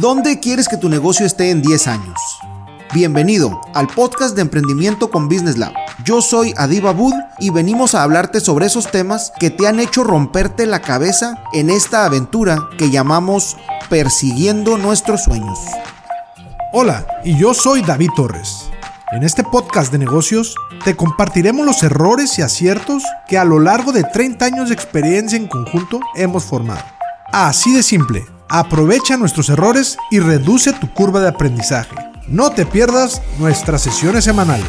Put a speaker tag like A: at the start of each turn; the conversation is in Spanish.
A: ¿Dónde quieres que tu negocio esté en 10 años? Bienvenido al podcast de emprendimiento con Business Lab. Yo soy Adiba Bud y venimos a hablarte sobre esos temas que te han hecho romperte la cabeza en esta aventura que llamamos persiguiendo nuestros sueños.
B: Hola, y yo soy David Torres. En este podcast de negocios te compartiremos los errores y aciertos que a lo largo de 30 años de experiencia en conjunto hemos formado. Así de simple, Aprovecha nuestros errores y reduce tu curva de aprendizaje. No te pierdas nuestras sesiones semanales.